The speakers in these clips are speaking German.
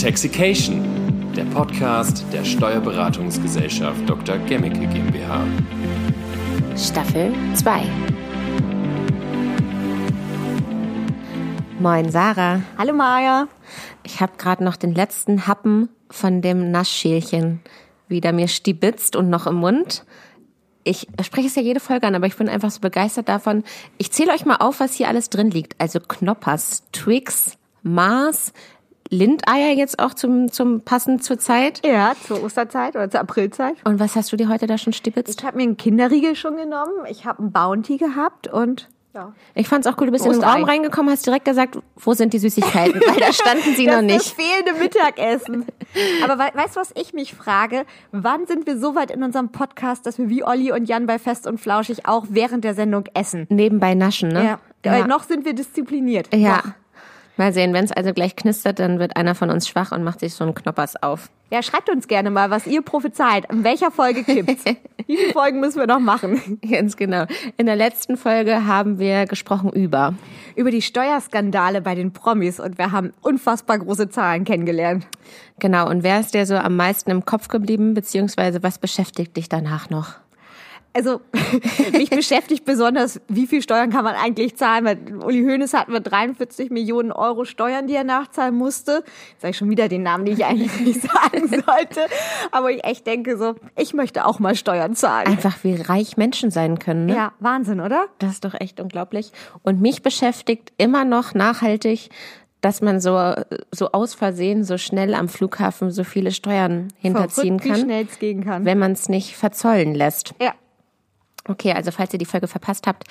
Taxication, der Podcast der Steuerberatungsgesellschaft Dr. Gemmicke GmbH. Staffel 2. Moin Sarah. Hallo Maja. Ich habe gerade noch den letzten Happen von dem Naschschälchen wieder mir stibitzt und noch im Mund. Ich spreche es ja jede Folge an, aber ich bin einfach so begeistert davon. Ich zähle euch mal auf, was hier alles drin liegt. Also Knoppers, Twix, Mars, Lindeier jetzt auch zum, zum passend zur Zeit. Ja, zur Osterzeit oder zur Aprilzeit. Und was hast du dir heute da schon stibitzt? Ich habe mir einen Kinderriegel schon genommen. Ich habe einen Bounty gehabt und ja. Ich fand's auch cool, du bist in den. Raum reingekommen, hast direkt gesagt, wo sind die Süßigkeiten? Weil da standen sie noch nicht. Das fehlende Mittagessen. Aber we weißt du, was ich mich frage? Wann sind wir so weit in unserem Podcast, dass wir wie Olli und Jan bei Fest und Flauschig auch während der Sendung essen? Nebenbei naschen, ne? Ja. Weil noch sind wir diszipliniert. Ja. Noch. Mal sehen, wenn es also gleich knistert, dann wird einer von uns schwach und macht sich so einen Knoppers auf. Ja, schreibt uns gerne mal, was ihr prophezeit. In welcher Folge kippt's? Wie viele Folgen müssen wir noch machen? Ganz genau. In der letzten Folge haben wir gesprochen über. Über die Steuerskandale bei den Promis und wir haben unfassbar große Zahlen kennengelernt. Genau. Und wer ist dir so am meisten im Kopf geblieben, beziehungsweise was beschäftigt dich danach noch? Also mich beschäftigt besonders, wie viel Steuern kann man eigentlich zahlen? Weil Uli Hoeneß hatten wir 43 Millionen Euro Steuern, die er nachzahlen musste. Jetzt sage ich schon wieder den Namen, den ich eigentlich nicht sagen sollte. Aber ich echt denke so, ich möchte auch mal Steuern zahlen. Einfach wie reich Menschen sein können. Ne? Ja, Wahnsinn, oder? Das ist doch echt unglaublich. Und mich beschäftigt immer noch nachhaltig, dass man so, so aus Versehen so schnell am Flughafen so viele Steuern hinterziehen Verrückt, kann, wie schnell es gehen kann. wenn man es nicht verzollen lässt. Ja, Okay, also falls ihr die Folge verpasst habt,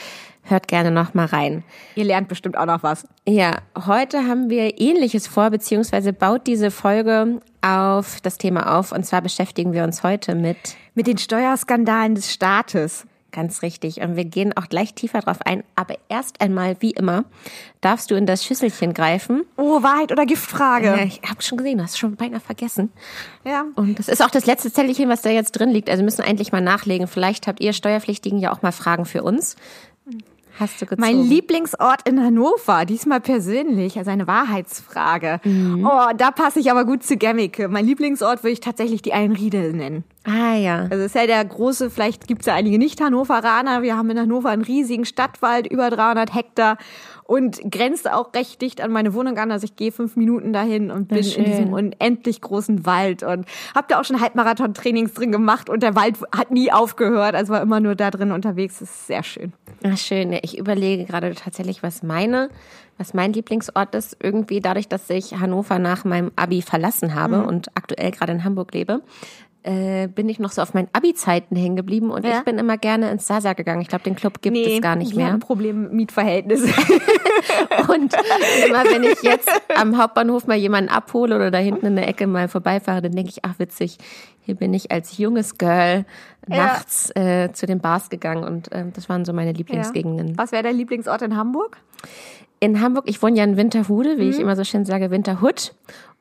hört gerne noch mal rein. ihr lernt bestimmt auch noch was. Ja, heute haben wir Ähnliches vor, beziehungsweise baut diese Folge auf das Thema auf. Und zwar beschäftigen wir uns heute mit Mit den Steuerskandalen des Staates. Ganz richtig. Und wir gehen auch gleich tiefer drauf ein. Aber erst einmal, wie immer, darfst du in das Schüsselchen greifen. Oh, Wahrheit oder Giftfrage? Ja, ich habe schon gesehen, du hast schon beinahe vergessen. Ja. Und das ist auch das letzte Zettelchen, was da jetzt drin liegt. Also wir müssen eigentlich mal nachlegen. Vielleicht habt ihr Steuerpflichtigen ja auch mal Fragen für uns. Hast du gezogen? Mein Lieblingsort in Hannover, diesmal persönlich, also eine Wahrheitsfrage. Mhm. Oh, da passe ich aber gut zu Gemmicke. Mein Lieblingsort würde ich tatsächlich die Einriede nennen. Ah ja. Also es ist ja der große, vielleicht gibt es ja einige Nicht-Hannoveraner. Wir haben in Hannover einen riesigen Stadtwald, über 300 Hektar und grenzt auch recht dicht an meine Wohnung an. Also ich gehe fünf Minuten dahin und bin in diesem unendlich großen Wald und habe da auch schon Halbmarathon-Trainings drin gemacht und der Wald hat nie aufgehört. Also war immer nur da drin unterwegs. Das ist sehr schön. Ach, schön. Ich überlege gerade tatsächlich, was meine, was mein Lieblingsort ist. Irgendwie dadurch, dass ich Hannover nach meinem Abi verlassen habe Mhm. und aktuell gerade in Hamburg lebe, äh, bin ich noch so auf meinen Abi-Zeiten hängen geblieben und Ja? ich bin immer gerne ins Sasa gegangen. Ich glaube, den Club gibt es gar nicht die mehr. haben Probleme mit Mietverhältnissen. Und immer wenn ich jetzt am Hauptbahnhof mal jemanden abhole oder da hinten in der Ecke mal vorbeifahre, dann denke ich, ach witzig, hier bin ich als junges Girl nachts äh, zu den Bars gegangen und äh, das waren so meine Lieblingsgegenden. Was wäre dein Lieblingsort in Hamburg? In Hamburg, ich wohne ja in Winterhude, wie Mhm. ich immer so schön sage, Winterhut.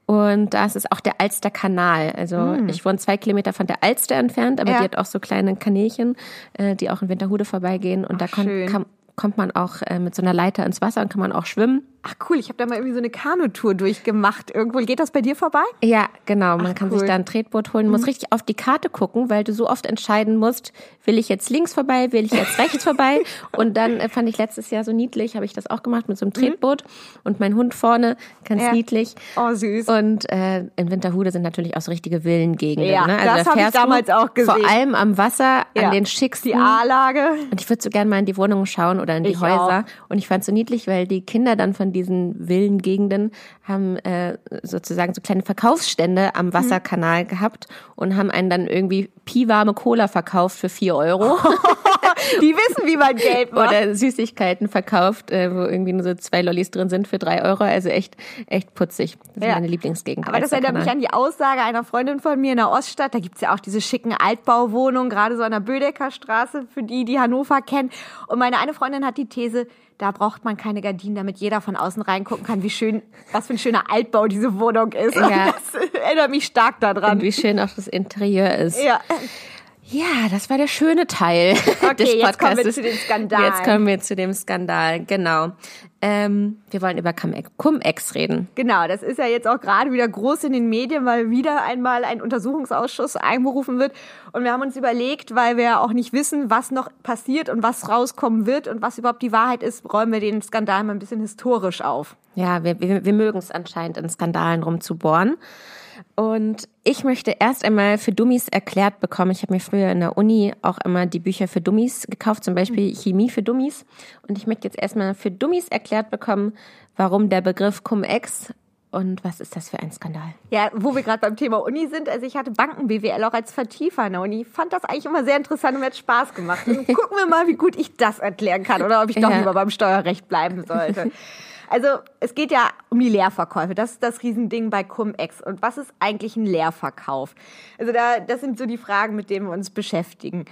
Und da ist auch der Alster Kanal. Also ich wohne zwei Kilometer von der Alster entfernt, aber. Ja. die hat auch so kleine Kanälchen, äh, die auch in Winterhude vorbeigehen. Und da kon- schön. kann, kommt man auch äh, mit so einer Leiter ins Wasser und kann man auch schwimmen. Ach cool, ich habe da mal irgendwie so eine Kanutour durchgemacht. Irgendwo geht das bei dir vorbei? Ja, genau. Man kann cool. Mhm. sich da ein Tretboot holen, muss richtig auf die Karte gucken, weil du so oft entscheiden musst, will ich jetzt links vorbei, will ich jetzt rechts vorbei. Und dann äh, fand ich letztes Jahr so niedlich, habe ich das auch gemacht mit so einem Tretboot und mein Hund vorne, ganz Mhm. Ja. niedlich. Oh, süß. Und äh, in Winterhude sind natürlich auch so richtige Villengegenden. Ja, ne? das da hab ich damals auch gesehen. Vor allem am Wasser, Ja. an den schicksten. Die A-Lage. Und ich würde so gerne mal in die Wohnungen schauen oder in die Ich Häuser. Und ich fand es so niedlich, weil die Kinder dann von diesen Villengegenden haben äh, sozusagen so kleine Verkaufsstände am Wasserkanal gehabt und haben einen dann irgendwie piwarme Cola verkauft für vier Euro. Die wissen, wie man Geld macht. oder Süßigkeiten verkauft, äh, wo irgendwie nur so zwei Lollis drin sind für drei Euro. Also echt, echt putzig. Das ist Ja. meine Lieblingsgegend. Aber das erinnert mich an die Aussage einer Freundin von mir in der Oststadt. Da gibt's ja auch diese schicken Altbauwohnungen, gerade so an der Bödecker Straße, für die, die Hannover kennen. Und meine eine Freundin hat die These, da braucht man keine Gardinen, damit jeder von außen reingucken kann, wie schön, was für ein schöner Altbau diese Wohnung ist. Und Ja. Das erinnert mich stark daran. Und wie schön auch das Interieur ist. Ja. Ja, das war der schöne Teil des Podcasts. jetzt kommen wir zu den Skandalen. Jetzt kommen wir zu dem Skandal, genau. Ähm, wir wollen über Cum-Ex reden. Genau, das ist ja jetzt auch gerade wieder groß in den Medien, weil wieder einmal ein Untersuchungsausschuss einberufen wird. Und wir haben uns überlegt, weil wir ja auch nicht wissen, was noch passiert und was rauskommen wird und was überhaupt die Wahrheit ist, räumen wir den Skandal mal ein bisschen historisch auf. Ja, wir, wir, wir mögen es anscheinend, in Skandalen rumzubohren. Und ich möchte erst einmal für Dummies erklärt bekommen. Ich habe mir früher in der Uni auch immer die Bücher für Dummies gekauft, zum Beispiel Chemie für Dummies. Und ich möchte jetzt erstmal für Dummies erklärt bekommen, warum der Begriff Cum-Ex und was ist das für ein Skandal? Ja, wo wir gerade beim Thema Uni sind, also ich hatte Banken-BWL auch als Vertiefer in der Uni. Fand das eigentlich immer sehr interessant und mir hat Spaß gemacht. Und gucken wir mal, wie gut ich das erklären kann oder ob ich doch Ja. lieber beim Steuerrecht bleiben sollte. Also es geht ja um die Leerverkäufe. Das ist das Riesending bei Cum-Ex. Und was ist eigentlich ein Leerverkauf? Also da, das sind so die Fragen, mit denen wir uns beschäftigen.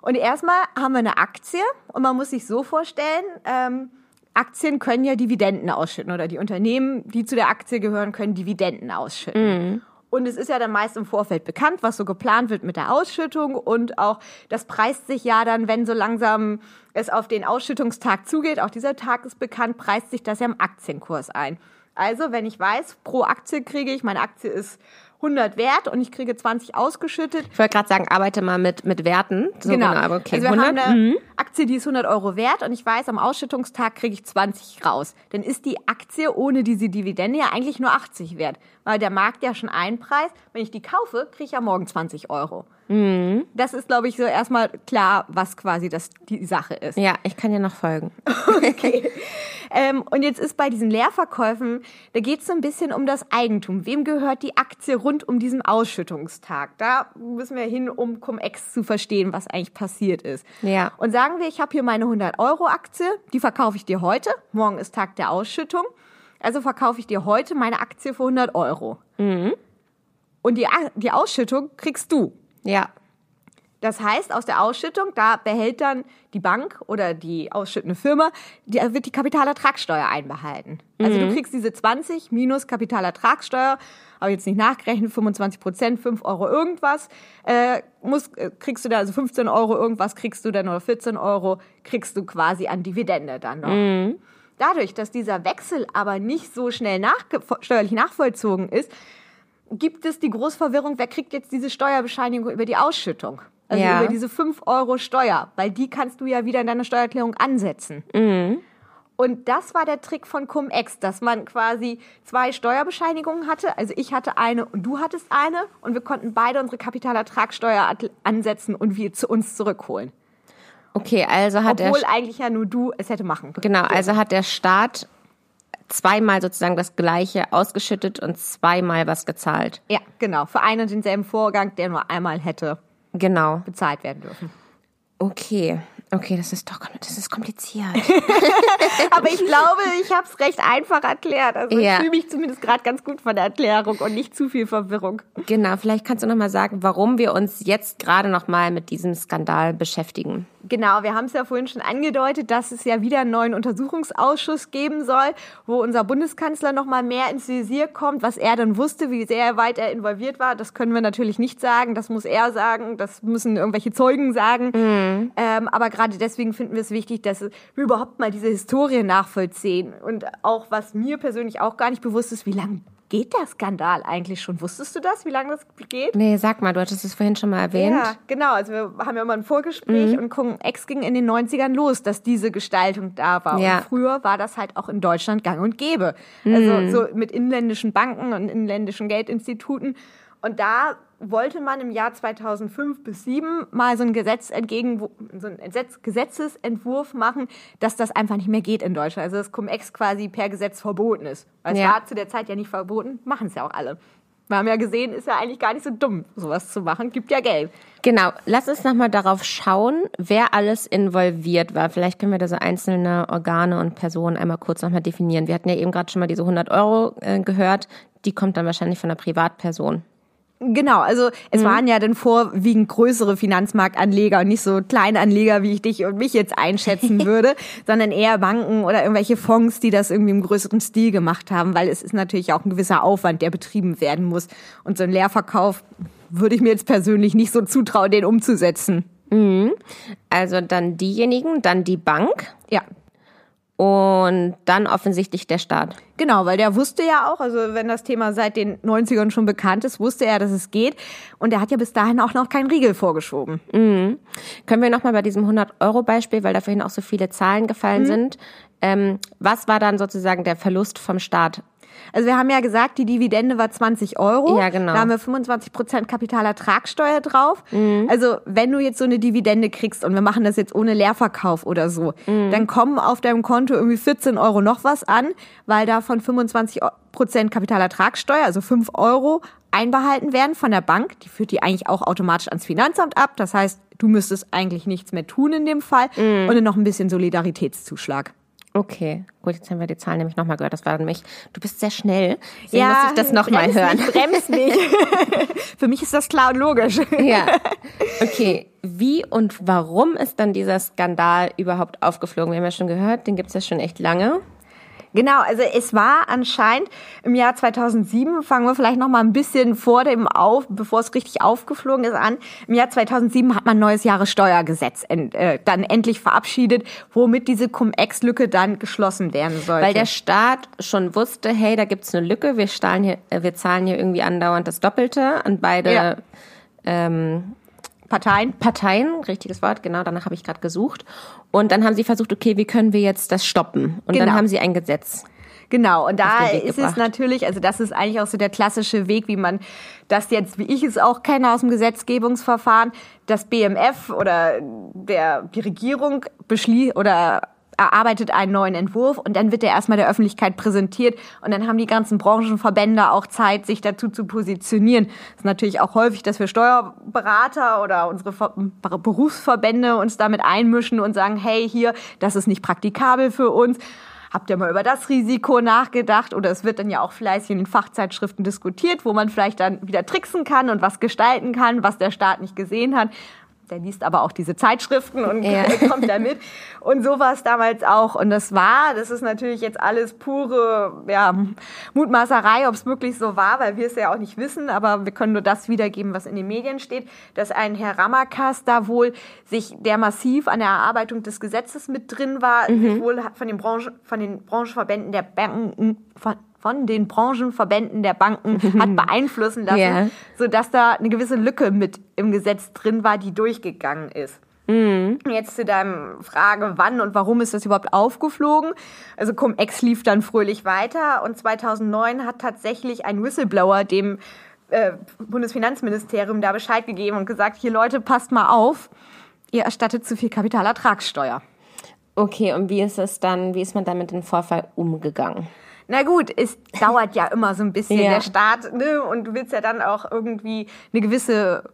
Und erstmal haben wir eine Aktie und man muss sich so vorstellen, ähm, Aktien können ja Dividenden ausschütten oder die Unternehmen, die zu der Aktie gehören, können Dividenden ausschütten. Und es ist ja dann meist im Vorfeld bekannt, was so geplant wird mit der Ausschüttung und auch das preist sich ja dann, wenn so langsam es auf den Ausschüttungstag zugeht, auch dieser Tag ist bekannt, preist sich das ja im Aktienkurs ein. Also, wenn ich weiß, pro Aktie kriege ich, meine Aktie ist 100 wert und ich kriege 20 ausgeschüttet, Ich wollte gerade sagen, arbeite mal mit, mit Werten. So genau. aber okay. also wir 100? haben eine Mhm. Aktie, die ist 100 Euro wert und ich weiß, am Ausschüttungstag kriege ich 20 raus. Dann ist die Aktie ohne diese Dividende ja eigentlich nur 80 wert, weil der Markt ja schon einpreist. Wenn ich die kaufe, kriege ich ja morgen 20 Euro. Mhm. Das ist, glaube ich, so erstmal klar, was quasi das, die Sache ist. Ja, ich kann dir noch folgen. Okay. Ähm, und jetzt ist bei diesen Leerverkäufen, da geht es so ein bisschen um das Eigentum. Wem gehört die Aktie rund um diesen Ausschüttungstag? Da müssen wir hin, um Cum-Ex zu verstehen, was eigentlich passiert ist. Ja. Und sagen wir, ich habe hier meine 100-Euro-Aktie, die verkaufe ich dir heute. Morgen ist Tag der Ausschüttung. Also verkaufe ich dir heute meine Aktie für 100 Euro. Und die, die Ausschüttung kriegst du. Ja. Das heißt, aus der Ausschüttung, da behält dann die Bank oder die ausschüttende Firma, die, wird die Kapitalertragssteuer einbehalten. Also du kriegst diese 20 minus Kapitalertragssteuer, aber jetzt nicht nachgerechnet, 25 Prozent, 5 Euro irgendwas, äh, musst, äh, kriegst du da, also 15 Euro irgendwas kriegst du dann oder 14 Euro kriegst du quasi an Dividende dann noch. Dadurch, dass dieser Wechsel aber nicht so schnell nachge steuerlich nachvollzogen ist, gibt es die Großverwirrung, wer kriegt jetzt diese Steuerbescheinigung über die Ausschüttung? Also Ja. über diese 5 Euro Steuer, weil die kannst du ja wieder in deiner Steuererklärung ansetzen. Und das war der Trick von Cum-Ex, dass man quasi zwei Steuerbescheinigungen hatte. Also ich hatte eine und du hattest eine und wir konnten beide unsere Kapitalertragssteuer at- ansetzen und wir zu uns zurückholen. Okay, also hat Obwohl der eigentlich ja nur du es hätte machen können. genau, also hat der Staat zweimal sozusagen das gleiche ausgeschüttet und zweimal was gezahlt. Ja, genau. Für einen und denselben Vorgang, der nur einmal hätte Genau. bezahlt werden dürfen. Okay. Okay, das ist doch das ist kompliziert. Aber ich glaube, ich habe es recht einfach erklärt. Also Ja. ich fühle mich zumindest gerade ganz gut von der Erklärung und nicht zu viel Verwirrung. genau, vielleicht kannst du noch mal sagen, warum wir uns jetzt gerade noch mal mit diesem Skandal beschäftigen. Genau, wir haben es ja vorhin schon angedeutet, dass es ja wieder einen neuen Untersuchungsausschuss geben soll, wo unser Bundeskanzler noch mal mehr ins Visier kommt, was er dann wusste, wie sehr weit er involviert war. Das können wir natürlich nicht sagen, das muss er sagen, das müssen irgendwelche Zeugen sagen. Ähm, aber gerade deswegen finden wir es wichtig, dass wir überhaupt mal diese Historie nachvollziehen. Und auch, was mir persönlich auch gar nicht bewusst ist, wie lange geht der Skandal eigentlich schon? Wusstest du das, wie lange das geht? Nee, sag mal, du hattest es vorhin schon mal erwähnt. Ja, genau. Also wir haben ja mal ein Vorgespräch und gucken, Ex ging in den 90ern los, dass diese Gestaltung da war. Ja. Und früher war das halt auch in Deutschland gang und gäbe. Also so mit inländischen Banken und inländischen Geldinstituten. Und da wollte man im Jahr 2005 bis 2007 mal so ein Gesetz entgegen, so ein Gesetz, Gesetzesentwurf machen, dass das einfach nicht mehr geht in Deutschland. Also dass Cum-Ex quasi per Gesetz verboten ist. Weil es Ja. war zu der Zeit ja nicht verboten, machen es ja auch alle. Wir haben ja gesehen, ist ja eigentlich gar nicht so dumm, sowas zu machen. Gibt ja Geld. Genau, lass uns nochmal darauf schauen, wer alles involviert war. Vielleicht können wir da so einzelne Organe und Personen einmal kurz nochmal definieren. Wir hatten ja eben gerade schon mal diese 100 Euro äh, gehört. Die kommt dann wahrscheinlich von einer Privatperson. Genau, also es waren ja dann vorwiegend größere Finanzmarktanleger und nicht so Kleinanleger, wie ich dich und mich jetzt einschätzen würde, sondern eher Banken oder irgendwelche Fonds, die das irgendwie im größeren Stil gemacht haben, weil es ist natürlich auch ein gewisser Aufwand, der betrieben werden muss. Und so ein Leerverkauf würde ich mir jetzt persönlich nicht so zutrauen, den umzusetzen. Also dann diejenigen, dann die Bank Ja, und dann offensichtlich der Staat. Genau, weil der wusste ja auch, also wenn das Thema seit den 90ern schon bekannt ist, wusste er, dass es geht. Und er hat ja bis dahin auch noch keinen Riegel vorgeschoben. Können wir nochmal bei diesem 100-Euro-Beispiel, weil da vorhin auch so viele Zahlen gefallen sind, ähm, was war dann sozusagen der Verlust vom Staat? Also wir haben ja gesagt, die Dividende war 20 Euro. Ja, genau. Da haben wir 25 Prozent Kapitalertragssteuer drauf. Also wenn du jetzt so eine Dividende kriegst und wir machen das jetzt ohne Leerverkauf oder so, dann kommen auf deinem Konto irgendwie 14 Euro noch was an, weil davon 25 Prozent Kapitalertragssteuer, also 5 Euro, einbehalten werden von der Bank. Die führt die eigentlich auch automatisch ans Finanzamt ab. Das heißt, du müsstest eigentlich nichts mehr tun in dem Fall. Und dann noch ein bisschen Solidaritätszuschlag. Okay, gut, jetzt haben wir die Zahlen nämlich nochmal gehört. Das war nämlich, du bist sehr schnell. Deswegen muss ich das nochmal hören. Nicht, bremst nicht. Für mich ist das klar und logisch. Ja. Okay, wie und warum ist dann dieser Skandal überhaupt aufgeflogen? Wir haben ja schon gehört, den gibt's ja schon echt lange. Genau, also es war anscheinend im Jahr 2007, fangen wir vielleicht noch mal ein bisschen vor dem auf, bevor es richtig aufgeflogen ist an. Im Jahr 2007 hat man ein neues Jahressteuergesetz en, äh, dann endlich verabschiedet, womit diese Cum-Ex-Lücke dann geschlossen werden sollte. Weil der Staat schon wusste, hey, da gibt's eine Lücke, wir, zahlen hier, wir zahlen hier irgendwie andauernd das Doppelte an beide Ja. ähm, Parteien. Parteien, richtiges Wort, genau, danach habe ich gerade gesucht. Und dann haben sie versucht, okay, wie können wir jetzt das stoppen? Und dann Genau. haben sie ein Gesetz. Genau, und da ist es gebracht. natürlich, also das ist eigentlich auch so der klassische Weg, wie man das jetzt, wie ich es auch kenne aus dem Gesetzgebungsverfahren, das BMF oder der, die Regierung beschließt oder erarbeitet einen neuen Entwurf und dann wird der erstmal der Öffentlichkeit präsentiert und dann haben die ganzen Branchenverbände auch Zeit, sich dazu zu positionieren. Es ist natürlich auch häufig, dass wir Steuerberater oder unsere Ver Berufsverbände uns damit einmischen und sagen, hey, hier, das ist nicht praktikabel für uns. Habt ihr mal über das Risiko nachgedacht? Oder es wird dann ja auch fleißig in den Fachzeitschriften diskutiert, wo man vielleicht dann wieder tricksen kann und was gestalten kann, was der Staat nicht gesehen hat. Der liest aber auch diese Zeitschriften und Ja. kommt da mit. Und so war es damals auch. Und das war, das ist natürlich jetzt alles pure ja, Mutmaßerei, ob es wirklich so war, weil wir es ja auch nicht wissen. Aber wir können nur das wiedergeben, was in den Medien steht, dass ein Herr Ramakas da wohl sich, der massiv an der Erarbeitung des Gesetzes mit drin war, sich wohl von den, Branchen, von den Branchenverbänden der Banken, von, von den Branchenverbänden der Banken hat beeinflussen lassen, Ja. sodass da eine gewisse Lücke mit im Gesetz drin war, die durchgegangen ist. Jetzt zu deinem Frage, wann und warum ist das überhaupt aufgeflogen? Also Cum-Ex lief dann fröhlich weiter und 2009 hat tatsächlich ein Whistleblower dem äh, Bundesfinanzministerium da Bescheid gegeben und gesagt, hier Leute, passt mal auf, ihr erstattet zu viel Kapitalertragssteuer. Okay, und wie ist es dann, wie ist man dann mit dem Vorfall umgegangen? Na gut, es dauert ja immer so ein bisschen Ja. der Staat, ne? Und du willst ja dann auch irgendwie eine gewisse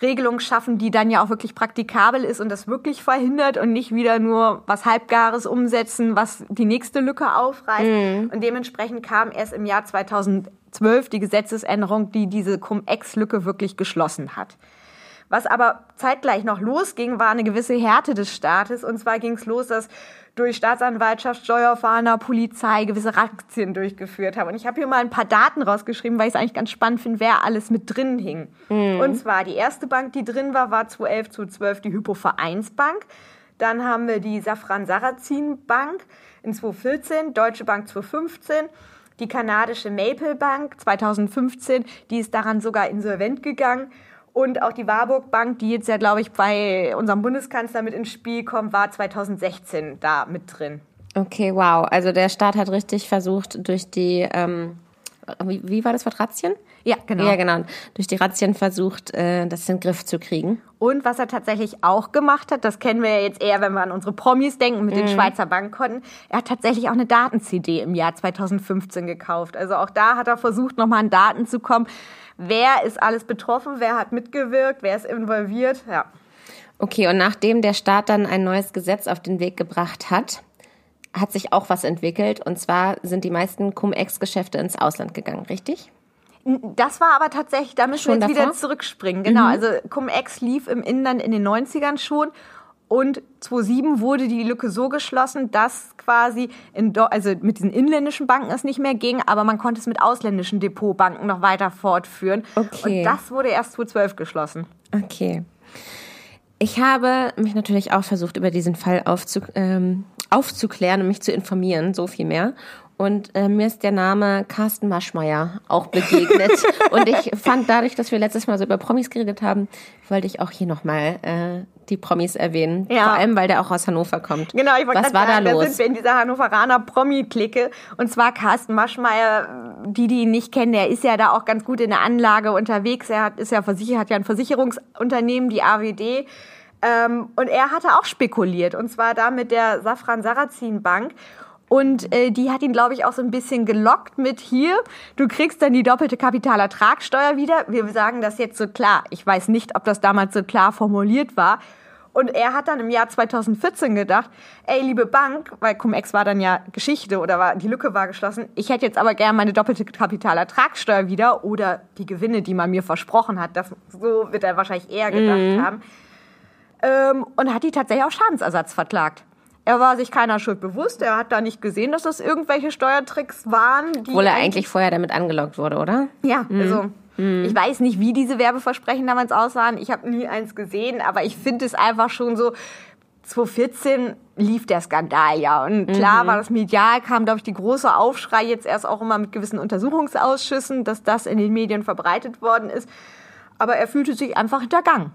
Regelung schaffen, die dann ja auch wirklich praktikabel ist und das wirklich verhindert und nicht wieder nur was Halbgares umsetzen, was die nächste Lücke aufreißt. Und dementsprechend kam erst im Jahr 2012 die Gesetzesänderung, die diese Cum-Ex-Lücke wirklich geschlossen hat. Was aber zeitgleich noch losging, war eine gewisse Härte des Staates. Und zwar ging es los, dass durch Staatsanwaltschaft, Steuerfahnder, Polizei gewisse Razzien durchgeführt haben. Und ich habe hier mal ein paar Daten rausgeschrieben, weil ich es eigentlich ganz spannend finde, wer alles mit drin hing. Und zwar die erste Bank, die drin war, war 2011 zu 12 die Hypovereinsbank. Dann haben wir die Safran Sarrazin Bank in 2014, Deutsche Bank 2015, die kanadische Maple Bank 2015, die ist daran sogar insolvent gegangen. Und auch die Warburg Bank, die jetzt ja, glaube ich, bei unserem Bundeskanzler mit ins Spiel kommt, war 2016 da mit drin. Okay, wow. Also der Staat hat richtig versucht, durch die, ähm, wie, wie war das Wort, Razzien? Ja, genau. Ja, genau. Durch die Razzien versucht, äh, das in den Griff zu kriegen. Und was er tatsächlich auch gemacht hat, das kennen wir ja jetzt eher, wenn wir an unsere Promis denken mit den Schweizer Bankkonten, er hat tatsächlich auch eine Daten-CD im Jahr 2015 gekauft. Also auch da hat er versucht, nochmal an Daten zu kommen. Wer ist alles betroffen? Wer hat mitgewirkt? Wer ist involviert? Ja. Okay, und nachdem der Staat dann ein neues Gesetz auf den Weg gebracht hat, hat sich auch was entwickelt. Und zwar sind die meisten Cum-Ex-Geschäfte ins Ausland gegangen, richtig? Das war aber tatsächlich, da müssen Schon wir jetzt davor? wieder zurückspringen. Genau, also Cum-Ex lief im Inland in den 90ern schon und 2007 wurde die Lücke so geschlossen, dass quasi in, also mit diesen inländischen Banken es nicht mehr ging, aber man konnte es mit ausländischen Depotbanken noch weiter fortführen. Okay. Und das wurde erst 2012 geschlossen. Okay. Ich habe mich natürlich auch versucht, über diesen Fall aufzu, ähm, aufzuklären und mich zu informieren, so viel mehr. Und äh, mir ist der Name Carsten Maschmeyer auch begegnet. und ich fand dadurch, dass wir letztes Mal so über Promis geredet haben, wollte ich auch hier nochmal äh, die Promis erwähnen. Ja. Vor allem, weil der auch aus Hannover kommt. Genau, ich wollte Was gerade war sagen, da sind wir in dieser Hannoveraner Promi-Clique. Und zwar Carsten Maschmeyer, die, die ihn nicht kennen, der ist ja da auch ganz gut in der Anlage unterwegs. Er hat, ist ja versichert, hat ja ein Versicherungsunternehmen, die AWD. Ähm, und er hatte auch spekuliert. Und zwar da mit der Safran Sarrazin Bank. Und äh, die hat ihn, glaube ich, auch so ein bisschen gelockt mit hier, du kriegst dann die doppelte Kapitalertragssteuer wieder. Wir sagen das jetzt so klar. Ich weiß nicht, ob das damals so klar formuliert war. Und er hat dann im Jahr 2014 gedacht, ey, liebe Bank, weil Cum-Ex war dann ja Geschichte oder war, die Lücke war geschlossen, ich hätte jetzt aber gerne meine doppelte Kapitalertragssteuer wieder oder die Gewinne, die man mir versprochen hat. Das, so wird er wahrscheinlich eher gedacht haben. Ähm, und hat die tatsächlich auf Schadensersatz verklagt. Er war sich keiner Schuld bewusst. Er hat da nicht gesehen, dass das irgendwelche Steuertricks waren. Die Obwohl er eigentlich vorher damit angelockt wurde, oder? ja, also ich weiß nicht, wie diese Werbeversprechen damals aussahen. Ich habe nie eins gesehen, aber ich finde es einfach schon so. 2014 lief der Skandal ja und klar war das medial, kam glaube ich die große Aufschrei jetzt erst auch immer mit gewissen Untersuchungsausschüssen, dass das in den Medien verbreitet worden ist. Aber er fühlte sich einfach hintergangen.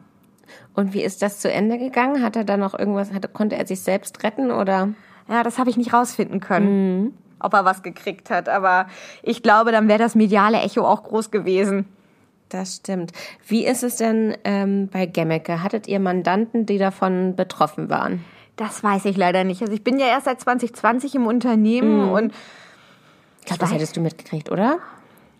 Und wie ist das zu Ende gegangen? Hat er da noch irgendwas, hat, konnte er sich selbst retten oder? Ja, das habe ich nicht rausfinden können, ob er was gekriegt hat. Aber ich glaube, dann wäre das mediale Echo auch groß gewesen. Das stimmt. Wie ist es denn ähm, bei Gemmecke? Hattet ihr Mandanten, die davon betroffen waren? Das weiß ich leider nicht. Also ich bin ja erst seit 2020 im Unternehmen und Ich glaube, das hättest du mitgekriegt, oder?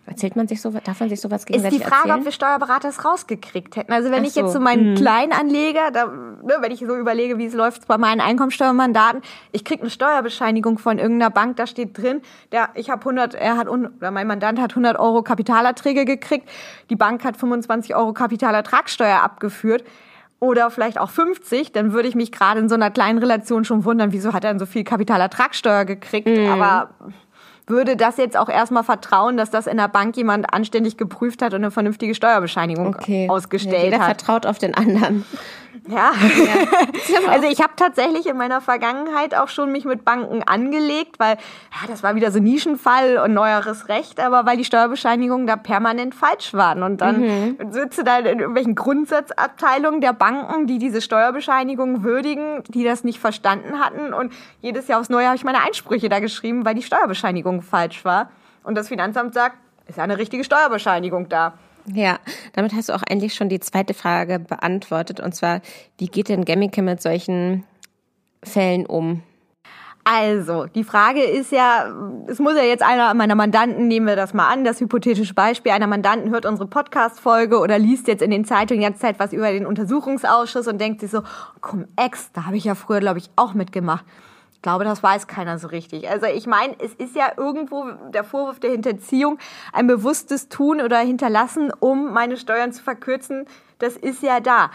Erzählt man sich so, darf man sich sowas ist die gegenseitig Frage, erzählen? ob wir Steuerberater es rausgekriegt hätten. Also wenn Ach ich jetzt so. so meinen Kleinanleger, da, ne, wenn ich so überlege, wie es läuft bei meinen Einkommensteuermandaten, ich krieg eine Steuerbescheinigung von irgendeiner Bank, da steht drin, der, ich habe 100, er hat oder mein Mandant hat 100 Euro Kapitalerträge gekriegt, die Bank hat 25 Euro Kapitalertragssteuer abgeführt. Oder vielleicht auch 50, dann würde ich mich gerade in so einer kleinen Relation schon wundern, wieso hat er denn so viel Kapitalertragssteuer gekriegt. Mhm. Aber würde das jetzt auch erstmal vertrauen, dass das in der Bank jemand anständig geprüft hat und eine vernünftige Steuerbescheinigung okay. ausgestellt Jeder hat. vertraut auf den anderen. Ja. also ich habe tatsächlich in meiner Vergangenheit auch schon mich mit Banken angelegt, weil ja, das war wieder so ein Nischenfall und neueres Recht, aber weil die Steuerbescheinigungen da permanent falsch waren. Und dann sitze da in irgendwelchen Grundsatzabteilungen der Banken, die diese Steuerbescheinigungen würdigen, die das nicht verstanden hatten. Und jedes Jahr aufs Neue habe ich meine Einsprüche da geschrieben, weil die Steuerbescheinigung falsch war. Und das Finanzamt sagt, ist ja eine richtige Steuerbescheinigung da. Ja, damit hast du auch eigentlich schon die zweite Frage beantwortet. Und zwar, wie geht denn Gemmicke mit solchen Fällen um? Also, die Frage ist ja, es muss ja jetzt einer meiner Mandanten, nehmen wir das mal an, das hypothetische Beispiel, einer Mandanten hört unsere Podcast-Folge oder liest jetzt in den Zeitungen die ganze Zeit was über den Untersuchungsausschuss und denkt sich so, komm, Ex, da habe ich ja früher, glaube ich, auch mitgemacht. Ich glaube, das weiß keiner so richtig. Also ich meine, es ist ja irgendwo der Vorwurf der Hinterziehung, ein bewusstes Tun oder Hinterlassen, um meine Steuern zu verkürzen. Das ist ja da.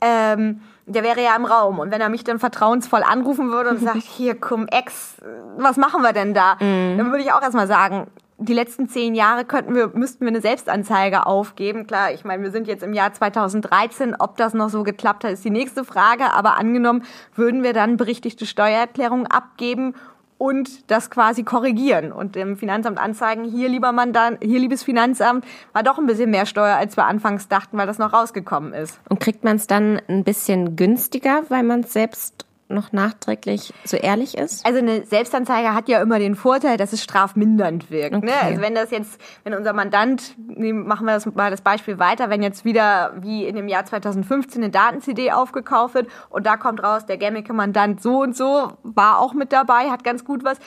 Ähm, der wäre ja im Raum. Und wenn er mich dann vertrauensvoll anrufen würde und sagt, hier, komm, Ex, was machen wir denn da? Dann würde ich auch erstmal sagen, die letzten zehn Jahre könnten wir, müssten wir eine Selbstanzeige aufgeben. Klar, ich meine, wir sind jetzt im Jahr 2013. Ob das noch so geklappt hat, ist die nächste Frage. Aber angenommen, würden wir dann berichtigte Steuererklärungen abgeben und das quasi korrigieren und dem Finanzamt anzeigen, hier lieber Mandant, hier liebes Finanzamt, war doch ein bisschen mehr Steuer, als wir anfangs dachten, weil das noch rausgekommen ist. Und kriegt man es dann ein bisschen günstiger, weil man es selbst noch nachträglich so ehrlich ist? Also eine Selbstanzeige hat ja immer den Vorteil, dass es strafmindernd wirkt. Ne? Okay. Also wenn das jetzt, wenn unser Mandant, machen wir das mal das Beispiel weiter, wenn jetzt wieder wie in dem Jahr 2015 eine Daten-CD aufgekauft wird und da kommt raus, der Gemmicke-Mandant so und so war auch mit dabei, hat ganz gut was.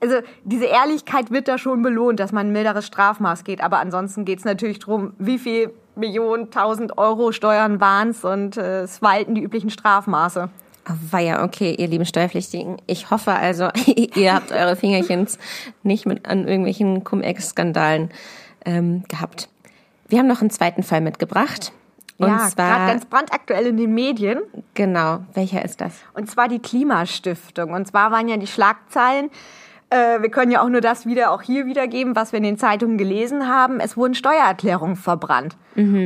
Also diese Ehrlichkeit wird da schon belohnt, dass man ein milderes Strafmaß geht. Aber ansonsten geht es natürlich drum, wie viel Millionen, tausend Euro Steuern waren's und äh, es walten die üblichen Strafmaße. Oh, weia, okay, ihr lieben Steuerpflichtigen. Ich hoffe also, ihr habt eure Fingerchens nicht mit an irgendwelchen Cum-Ex-Skandalen ähm, gehabt. Wir haben noch einen zweiten Fall mitgebracht. Und ja, gerade ganz brandaktuell in den Medien. genau, welcher ist das? Und zwar die Klimastiftung. Und zwar waren ja die Schlagzeilen, äh, wir können ja auch nur das wieder, auch hier wiedergeben, was wir in den Zeitungen gelesen haben. Es wurden Steuererklärungen verbrannt.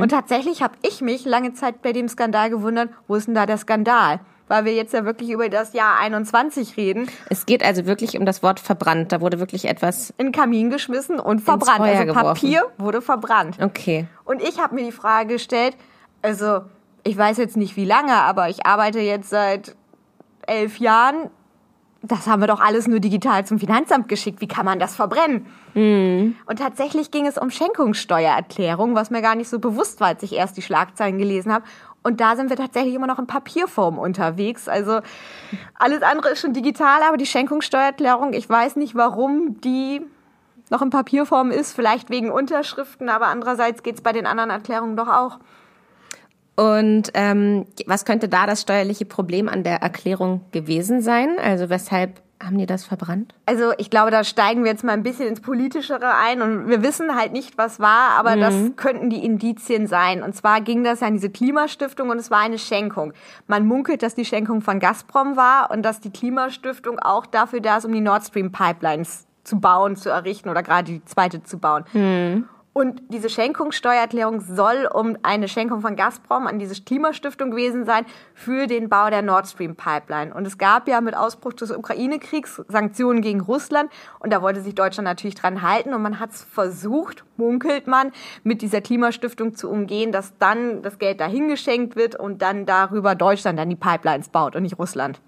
Und tatsächlich habe ich mich lange Zeit bei dem Skandal gewundert, wo ist denn da der Skandal? Weil wir jetzt ja wirklich über das Jahr 21 reden, Es geht also wirklich um das Wort verbrannt. Da wurde wirklich etwas. in den Kamin geschmissen und verbrannt. Also geworfen. Papier wurde verbrannt. Okay. Und ich habe mir die Frage gestellt, also ich weiß jetzt nicht wie lange, aber ich arbeite jetzt seit elf Jahren. Das haben wir doch alles nur digital zum Finanzamt geschickt. Wie kann man das verbrennen? Und tatsächlich ging es um Schenkungssteuererklärung, was mir gar nicht so bewusst war, als ich erst die Schlagzeilen gelesen habe. Und da sind wir tatsächlich immer noch in Papierform unterwegs. Also alles andere ist schon digital, aber die Schenkungssteuererklärung, ich weiß nicht, warum die noch in Papierform ist, vielleicht wegen Unterschriften, aber andererseits geht's bei den anderen Erklärungen doch auch. Und ähm, was könnte da das steuerliche Problem an der Erklärung gewesen sein? Also weshalb haben die das verbrannt? Also ich glaube, da steigen wir jetzt mal ein bisschen ins Politischere ein und wir wissen halt nicht, was war, aber das könnten die Indizien sein. Und zwar ging das ja an diese Klimastiftung und es war eine Schenkung. Man munkelt, dass die Schenkung von Gazprom war und dass die Klimastiftung auch dafür da ist, um die Nord Stream Pipelines zu bauen, zu errichten oder gerade die zweite zu bauen. Und diese Schenkungssteuererklärung soll um eine Schenkung von Gazprom an diese Klimastiftung gewesen sein für den Bau der Nord Stream Pipeline. Und es gab ja mit Ausbruch des Ukraine-Kriegs Sanktionen gegen Russland und da wollte sich Deutschland natürlich dran halten und man hat es versucht, munkelt man, mit dieser Klimastiftung zu umgehen, dass dann das Geld dahin geschenkt wird und dann darüber Deutschland dann die Pipelines baut und nicht Russland.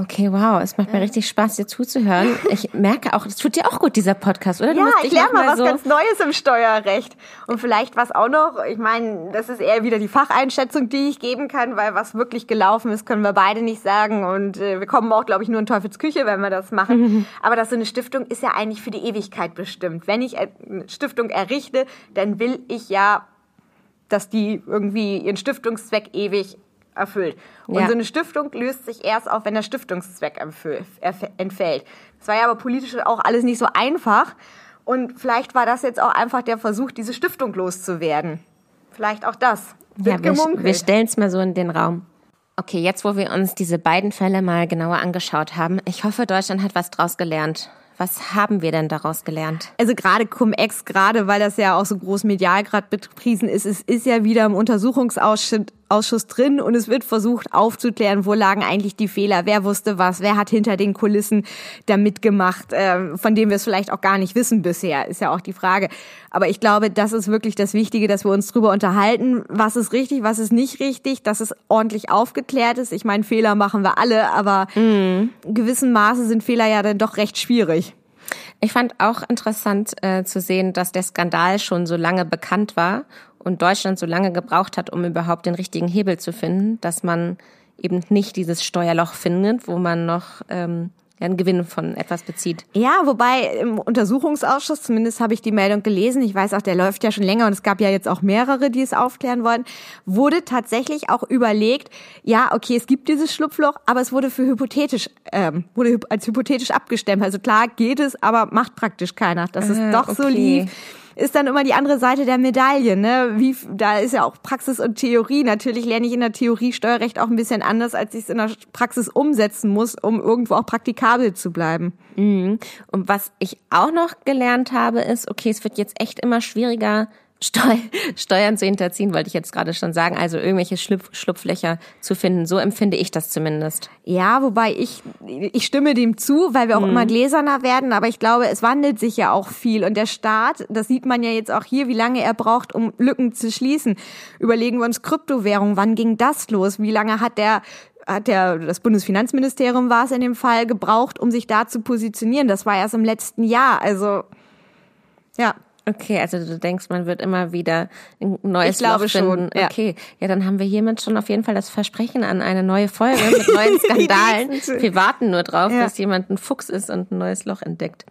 Okay, wow, es macht mir richtig Spaß, dir zuzuhören. Ich merke auch, es tut dir auch gut, dieser Podcast, oder? Du Ja, ich lerne mal was so ganz Neues im Steuerrecht. Und vielleicht was auch noch, ich meine, das ist eher wieder die Facheinschätzung, die ich geben kann, weil was wirklich gelaufen ist, können wir beide nicht sagen. Und äh, wir kommen auch, glaube ich, nur in Teufels Küche, wenn wir das machen. Aber das so eine Stiftung ist ja eigentlich für die Ewigkeit bestimmt. Wenn ich eine Stiftung errichte, dann will ich ja, dass die irgendwie ihren Stiftungszweck ewig erfüllt. Und Ja. so eine Stiftung löst sich erst auf, wenn der Stiftungszweck entfällt. Das war ja aber politisch auch alles nicht so einfach. Und vielleicht war das jetzt auch einfach der Versuch, diese Stiftung loszuwerden. Vielleicht auch das. Wird Ja, wir, wir stellen es mal so in den Raum. Okay, jetzt wo wir uns diese beiden Fälle mal genauer angeschaut haben, ich hoffe, Deutschland hat was draus gelernt. Was haben wir denn daraus gelernt? Also gerade Cum-Ex, gerade weil das ja auch so groß medial gerade bepriesen ist, es ist ja wieder im Untersuchungsausschuss Ausschuss drin und es wird versucht aufzuklären, wo lagen eigentlich die Fehler, wer wusste was, wer hat hinter den Kulissen da mitgemacht, ähm, von dem wir es vielleicht auch gar nicht wissen bisher, ist ja auch die Frage. Aber ich glaube, das ist wirklich das Wichtige, dass wir uns drüber unterhalten, was ist richtig, was ist nicht richtig, dass es ordentlich aufgeklärt ist. Ich meine, Fehler machen wir alle, aber in gewissem Maße sind Fehler ja dann doch recht schwierig. Ich fand auch interessant äh, zu sehen, dass der Skandal schon so lange bekannt war und Deutschland so lange gebraucht hat, um überhaupt den richtigen Hebel zu finden, dass man eben nicht dieses Steuerloch findet, wo man noch ähm, einen Gewinn von etwas bezieht. Ja, wobei im Untersuchungsausschuss, zumindest habe ich die Meldung gelesen, ich weiß auch, der läuft ja schon länger und es gab ja jetzt auch mehrere, die es aufklären wollen, wurde tatsächlich auch überlegt, ja, okay, es gibt dieses Schlupfloch, aber es wurde für hypothetisch, ähm, wurde als hypothetisch abgestimmt. Also klar geht es, aber macht praktisch keiner, dass es Ah, doch so okay. lief. Ist dann immer die andere Seite der Medaille, ne? Wie, da ist ja auch Praxis und Theorie. Natürlich lerne ich in der Theorie Steuerrecht auch ein bisschen anders, als ich es in der Praxis umsetzen muss, um irgendwo auch praktikabel zu bleiben. Und was ich auch noch gelernt habe, ist, okay, es wird jetzt echt immer schwieriger, Steu Steuern zu hinterziehen, wollte ich jetzt gerade schon sagen, also irgendwelche Schlupf Schlupflöcher zu finden. So empfinde ich das zumindest. Ja, wobei ich, ich stimme dem zu, weil wir auch immer gläserner werden, aber ich glaube, es wandelt sich ja auch viel und der Staat, das sieht man ja jetzt auch hier, wie lange er braucht, um Lücken zu schließen. Überlegen wir uns Kryptowährung, wann ging das los? Wie lange hat der hat der, das Bundesfinanzministerium war es in dem Fall, gebraucht, um sich da zu positionieren. Das war erst im letzten Jahr. Also, ja. Okay, also du denkst, man wird immer wieder ein neues Ich glaube Loch finden. schon, ja. Okay, ja, dann haben wir hiermit schon auf jeden Fall das Versprechen an eine neue Folge mit neuen Skandalen. wir warten nur drauf, Ja. dass jemand ein Fuchs ist und ein neues Loch entdeckt.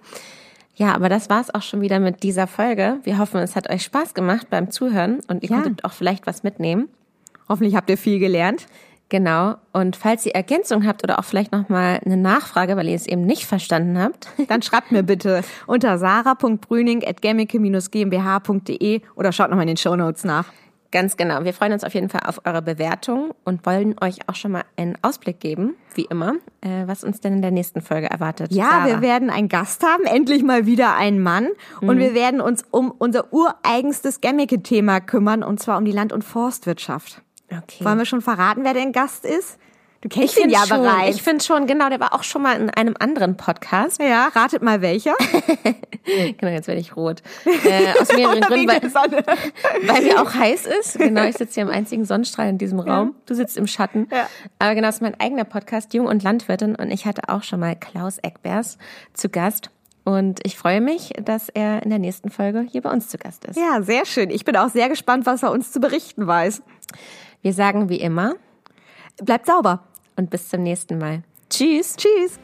Ja, aber das war's auch schon wieder mit dieser Folge. Wir hoffen, es hat euch Spaß gemacht beim Zuhören und ihr Ja. konntet auch vielleicht was mitnehmen. Hoffentlich habt ihr viel gelernt. Genau. Und falls ihr Ergänzungen habt oder auch vielleicht nochmal eine Nachfrage, weil ihr es eben nicht verstanden habt, Dann schreibt mir bitte unter sarah.brüning.gemmike-gmbh.de oder schaut nochmal in den Shownotes nach. Ganz genau. Wir freuen uns auf jeden Fall auf eure Bewertung und wollen euch auch schon mal einen Ausblick geben, wie immer, äh, was uns denn in der nächsten Folge erwartet. Ja, Sarah. wir werden einen Gast haben, endlich mal wieder einen Mann. Und wir werden uns um unser ureigenstes Gemmicke-Thema kümmern, und zwar um die Land- und Forstwirtschaft. Okay. Wollen wir schon verraten, wer denn Gast ist? Du kennst Ich ihn ja schon, bereits. ich finde schon, genau, der war auch schon mal in einem anderen Podcast. ja, ratet mal welcher. Genau, jetzt werde ich rot. Äh, aus mehreren Gründen, weil, weil mir auch heiß ist. Genau, ich sitze hier im einzigen Sonnenstrahl in diesem Raum. Du sitzt im Schatten. Ja. Aber genau, das ist mein eigener Podcast, Jung und Landwirtin. Und ich hatte auch schon mal Klaus Eckbers zu Gast. Und ich freue mich, dass er in der nächsten Folge hier bei uns zu Gast ist. Ja, sehr schön. Ich bin auch sehr gespannt, was er uns zu berichten weiß. Wir sagen wie immer Bleibt sauber. und bis zum nächsten Mal. Tschüss. Tschüss.